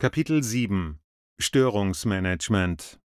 Kapitel 7 Störungsmanagement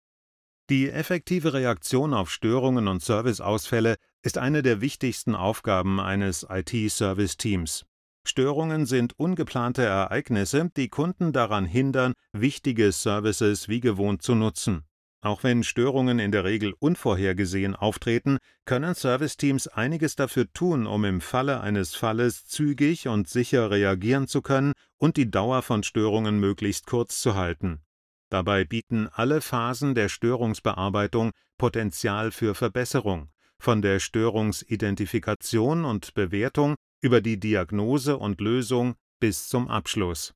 Die effektive Reaktion auf Störungen und Serviceausfälle ist eine der wichtigsten Aufgaben eines IT-Service-Teams. Störungen sind ungeplante Ereignisse, die Kunden daran hindern, wichtige Services wie gewohnt zu nutzen. Auch wenn Störungen in der Regel unvorhergesehen auftreten, können Serviceteams einiges dafür tun, um im Falle eines Falles zügig und sicher reagieren zu können und die Dauer von Störungen möglichst kurz zu halten. Dabei bieten alle Phasen der Störungsbearbeitung Potenzial für Verbesserung, von der Störungsidentifikation und Bewertung über die Diagnose und Lösung bis zum Abschluss.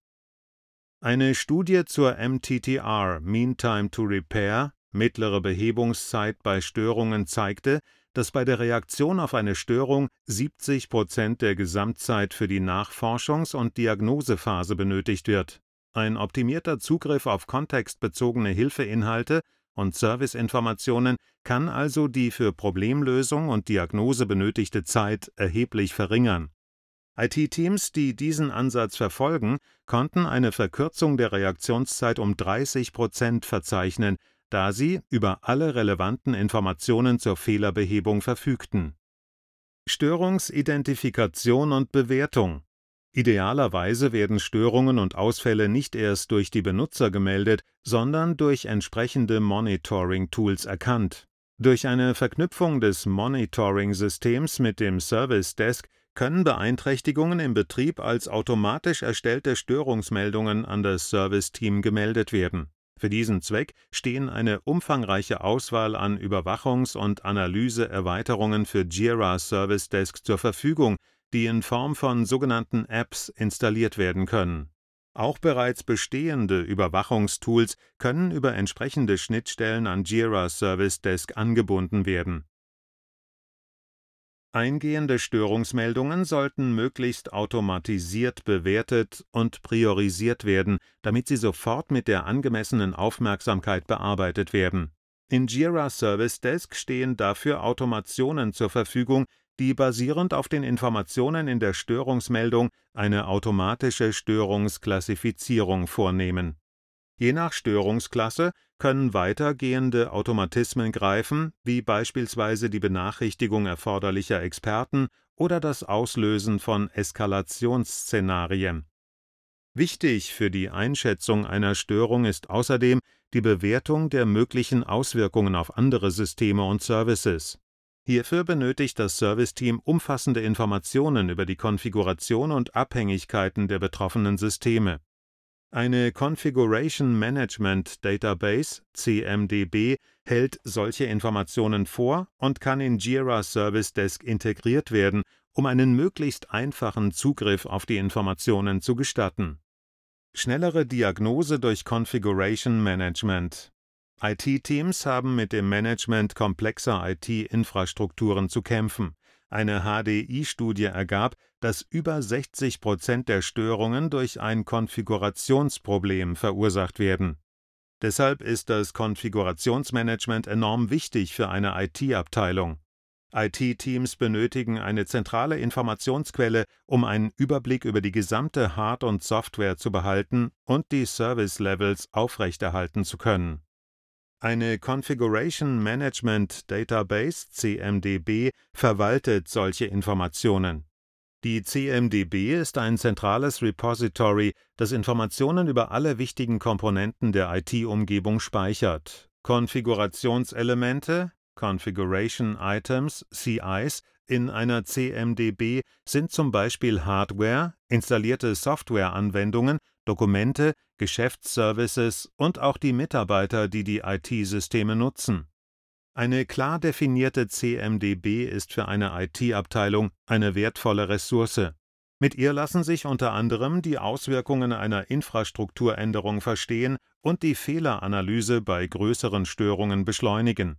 Eine Studie zur MTTR Mean Time to Repair mittlere Behebungszeit bei Störungen zeigte, dass bei der Reaktion auf eine Störung 70 Prozent der Gesamtzeit für die Nachforschungs- und Diagnosephase benötigt wird. Ein optimierter Zugriff auf kontextbezogene Hilfeinhalte und Serviceinformationen kann also die für Problemlösung und Diagnose benötigte Zeit erheblich verringern. IT-Teams, die diesen Ansatz verfolgen, konnten eine Verkürzung der Reaktionszeit um 30 Prozent verzeichnen, da sie über alle relevanten Informationen zur Fehlerbehebung verfügten. Störungsidentifikation und Bewertung Idealerweise werden Störungen und Ausfälle nicht erst durch die Benutzer gemeldet, sondern durch entsprechende Monitoring-Tools erkannt. Durch eine Verknüpfung des Monitoring-Systems mit dem Service Desk können Beeinträchtigungen im Betrieb als automatisch erstellte Störungsmeldungen an das Serviceteam gemeldet werden. Für diesen Zweck stehen eine umfangreiche Auswahl an Überwachungs- und Analyseerweiterungen für Jira Service Desk zur Verfügung, die in Form von sogenannten Apps installiert werden können. Auch bereits bestehende Überwachungstools können über entsprechende Schnittstellen an Jira Service Desk angebunden werden Eingehende Störungsmeldungen sollten möglichst automatisiert bewertet und priorisiert werden, damit sie sofort mit der angemessenen Aufmerksamkeit bearbeitet werden. In Jira Service Desk stehen dafür Automationen zur Verfügung, die basierend auf den Informationen in der Störungsmeldung eine automatische Störungsklassifizierung vornehmen Je nach Störungsklasse können weitergehende Automatismen greifen, wie beispielsweise die Benachrichtigung erforderlicher Experten oder das Auslösen von Eskalationsszenarien. Wichtig für die Einschätzung einer Störung ist außerdem die Bewertung der möglichen Auswirkungen auf andere Systeme und Services. Hierfür benötigt das Serviceteam umfassende Informationen über die Konfiguration und Abhängigkeiten der betroffenen Systeme eine Configuration Management Database (CMDB) hält solche Informationen vor und kann in Jira Service Desk integriert werden, um einen möglichst einfachen Zugriff auf die Informationen zu gestatten. Schnellere Diagnose durch Configuration Management IT-Teams haben mit dem Management komplexer IT-Infrastrukturen zu kämpfen eine HDI-Studie ergab, dass über 60 Prozent der Störungen durch ein Konfigurationsproblem verursacht werden. Deshalb ist das Konfigurationsmanagement enorm wichtig für eine IT-Abteilung. IT-Teams benötigen eine zentrale Informationsquelle, um einen Überblick über die gesamte Hard- und Software zu behalten und die Service-Levels aufrechterhalten zu können eine Configuration Management Database (CMDB) verwaltet solche Informationen. Die CMDB ist ein zentrales Repository, das Informationen über alle wichtigen Komponenten der IT-Umgebung speichert. Konfigurationselemente Configuration Items (CIs) in einer CMDB sind zum Beispiel Hardware, installierte Softwareanwendungen Dokumente, Geschäftsservices und auch die Mitarbeiter, die die IT-Systeme nutzen. Eine klar definierte CMDB ist für eine IT-Abteilung eine wertvolle Ressource. Mit ihr lassen sich unter anderem die Auswirkungen einer Infrastrukturänderung verstehen und die Fehleranalyse bei größeren Störungen beschleunigen.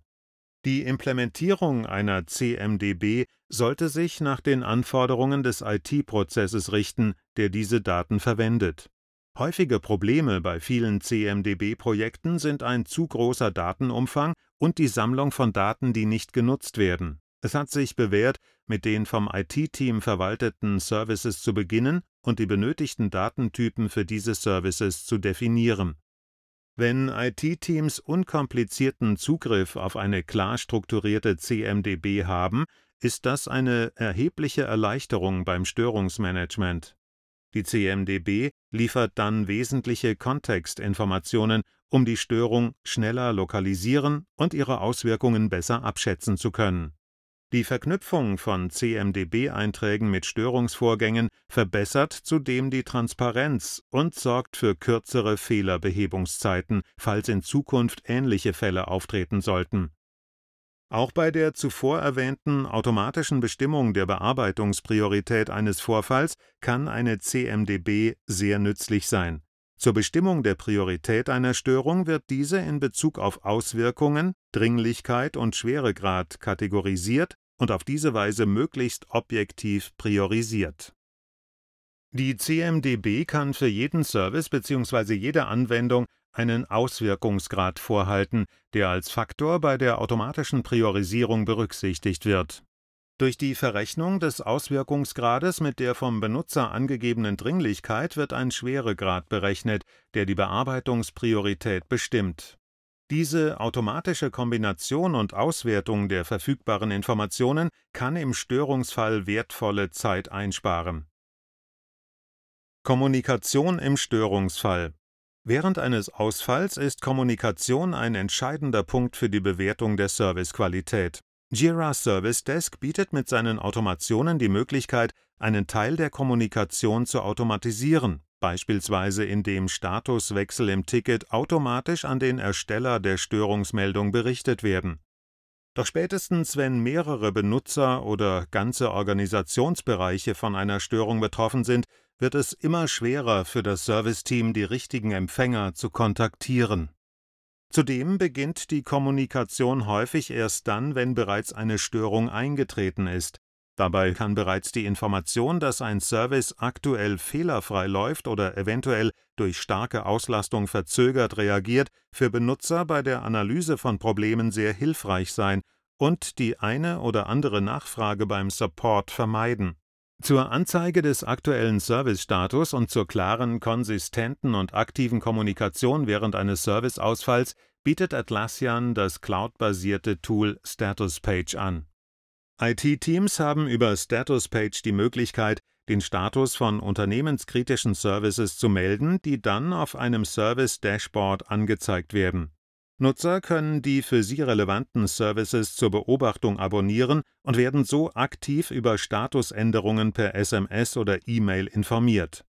Die Implementierung einer CMDB sollte sich nach den Anforderungen des IT-Prozesses richten, der diese Daten verwendet Häufige Probleme bei vielen CMDB-Projekten sind ein zu großer Datenumfang und die Sammlung von Daten, die nicht genutzt werden. Es hat sich bewährt, mit den vom IT-Team verwalteten Services zu beginnen und die benötigten Datentypen für diese Services zu definieren. Wenn IT-Teams unkomplizierten Zugriff auf eine klar strukturierte CMDB haben, ist das eine erhebliche Erleichterung beim Störungsmanagement. Die CMDB liefert dann wesentliche Kontextinformationen, um die Störung schneller lokalisieren und ihre Auswirkungen besser abschätzen zu können. Die Verknüpfung von CMDB-Einträgen mit Störungsvorgängen verbessert zudem die Transparenz und sorgt für kürzere Fehlerbehebungszeiten, falls in Zukunft ähnliche Fälle auftreten sollten. Auch bei der zuvor erwähnten automatischen Bestimmung der Bearbeitungspriorität eines Vorfalls kann eine CMDB sehr nützlich sein. Zur Bestimmung der Priorität einer Störung wird diese in Bezug auf Auswirkungen, Dringlichkeit und Schweregrad kategorisiert und auf diese Weise möglichst objektiv priorisiert. Die CMDB kann für jeden Service bzw. jede Anwendung einen Auswirkungsgrad vorhalten, der als Faktor bei der automatischen Priorisierung berücksichtigt wird durch die Verrechnung des Auswirkungsgrades mit der vom Benutzer angegebenen Dringlichkeit wird ein Schweregrad berechnet, der die Bearbeitungspriorität bestimmt. Diese automatische Kombination und Auswertung der verfügbaren Informationen kann im Störungsfall wertvolle Zeit einsparen. Kommunikation im Störungsfall Während eines Ausfalls ist Kommunikation ein entscheidender Punkt für die Bewertung der Servicequalität. Jira Service Desk bietet mit seinen Automationen die Möglichkeit, einen Teil der Kommunikation zu automatisieren, beispielsweise indem Statuswechsel im Ticket automatisch an den Ersteller der Störungsmeldung berichtet werden. Doch spätestens, wenn mehrere Benutzer oder ganze Organisationsbereiche von einer Störung betroffen sind, wird es immer schwerer für das Serviceteam, die richtigen Empfänger zu kontaktieren Zudem beginnt die Kommunikation häufig erst dann, wenn bereits eine Störung eingetreten ist. Dabei kann bereits die Information, dass ein Service aktuell fehlerfrei läuft oder eventuell durch starke Auslastung verzögert reagiert, für Benutzer bei der Analyse von Problemen sehr hilfreich sein und die eine oder andere Nachfrage beim Support vermeiden zur Anzeige des aktuellen Servicestatus und zur klaren, konsistenten und aktiven Kommunikation während eines Serviceausfalls bietet Atlassian das cloudbasierte Tool Statuspage an. IT-Teams haben über Statuspage die Möglichkeit, den Status von unternehmenskritischen Services zu melden, die dann auf einem Service-Dashboard angezeigt werden Nutzer können die für sie relevanten Services zur Beobachtung abonnieren und werden so aktiv über Statusänderungen per SMS oder E-Mail informiert.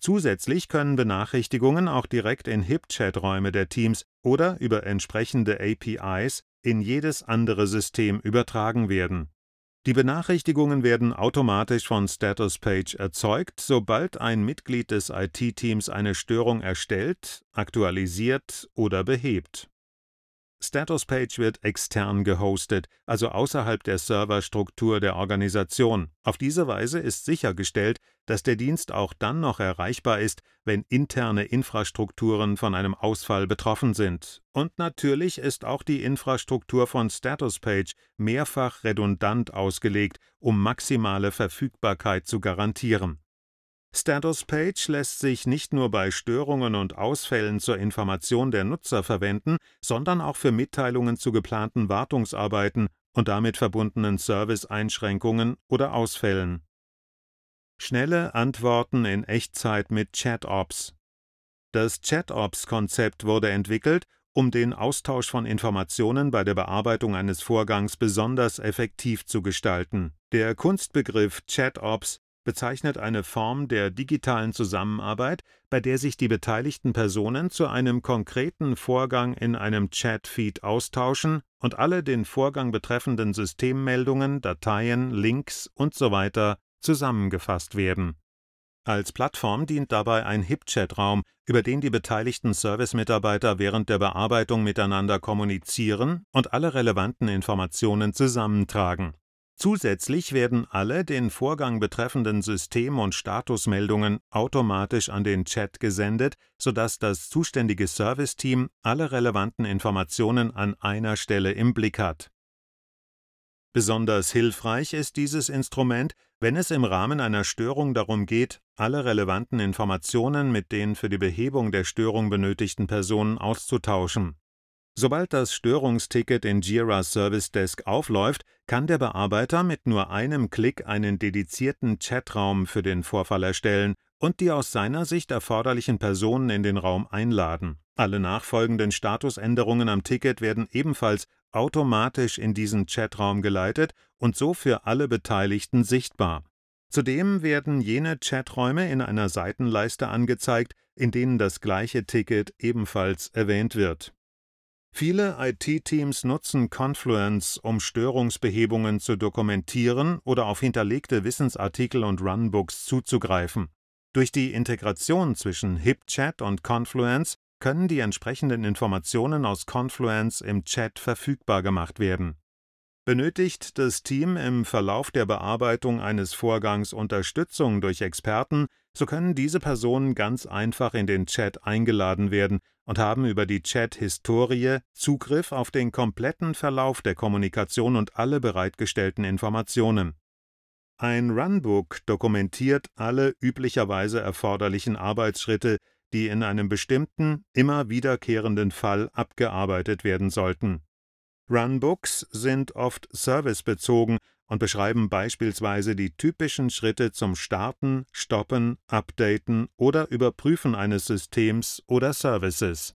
Zusätzlich können Benachrichtigungen auch direkt in HipChat-Räume der Teams oder über entsprechende APIs in jedes andere System übertragen werden. Die Benachrichtigungen werden automatisch von Statuspage erzeugt, sobald ein Mitglied des IT-Teams eine Störung erstellt, aktualisiert oder behebt Statuspage wird extern gehostet, also außerhalb der Serverstruktur der Organisation. Auf diese Weise ist sichergestellt, dass der Dienst auch dann noch erreichbar ist, wenn interne Infrastrukturen von einem Ausfall betroffen sind. Und natürlich ist auch die Infrastruktur von Statuspage mehrfach redundant ausgelegt, um maximale Verfügbarkeit zu garantieren Statuspage lässt sich nicht nur bei Störungen und Ausfällen zur Information der Nutzer verwenden, sondern auch für Mitteilungen zu geplanten Wartungsarbeiten und damit verbundenen Serviceeinschränkungen oder Ausfällen. Schnelle Antworten in Echtzeit mit ChatOps Das ChatOps-Konzept wurde entwickelt, um den Austausch von Informationen bei der Bearbeitung eines Vorgangs besonders effektiv zu gestalten. Der Kunstbegriff ChatOps bezeichnet eine Form der digitalen Zusammenarbeit, bei der sich die beteiligten Personen zu einem konkreten Vorgang in einem Chat-Feed austauschen und alle den Vorgang betreffenden Systemmeldungen, Dateien, Links usw. zusammengefasst werden. Als Plattform dient dabei ein HipChat-Raum, über den die beteiligten Service-Mitarbeiter während der Bearbeitung miteinander kommunizieren und alle relevanten Informationen zusammentragen Zusätzlich werden alle den Vorgang betreffenden System und Statusmeldungen automatisch an den Chat gesendet, sodass das zuständige Serviceteam alle relevanten Informationen an einer Stelle im Blick hat Besonders hilfreich ist dieses Instrument, wenn es im Rahmen einer Störung darum geht, alle relevanten Informationen mit den für die Behebung der Störung benötigten Personen auszutauschen. Sobald das Störungsticket in Jira Service Desk aufläuft, kann der Bearbeiter mit nur einem Klick einen dedizierten Chatraum für den Vorfall erstellen und die aus seiner Sicht erforderlichen Personen in den Raum einladen. Alle nachfolgenden Statusänderungen am Ticket werden ebenfalls automatisch in diesen Chatraum geleitet und so für alle Beteiligten sichtbar. Zudem werden jene Chaträume in einer Seitenleiste angezeigt, in denen das gleiche Ticket ebenfalls erwähnt wird Viele IT-Teams nutzen Confluence, um Störungsbehebungen zu dokumentieren oder auf hinterlegte Wissensartikel und Runbooks zuzugreifen. Durch die Integration zwischen HipChat und Confluence können die entsprechenden Informationen aus Confluence im Chat verfügbar gemacht werden. Benötigt das Team im Verlauf der Bearbeitung eines Vorgangs Unterstützung durch Experten, so können diese Personen ganz einfach in den Chat eingeladen werden und haben über die Chat-Historie Zugriff auf den kompletten Verlauf der Kommunikation und alle bereitgestellten Informationen. Ein Runbook dokumentiert alle üblicherweise erforderlichen Arbeitsschritte, die in einem bestimmten, immer wiederkehrenden Fall abgearbeitet werden sollten. Runbooks sind oft servicebezogen und beschreiben beispielsweise die typischen Schritte zum Starten, Stoppen, Updaten oder Überprüfen eines Systems oder Services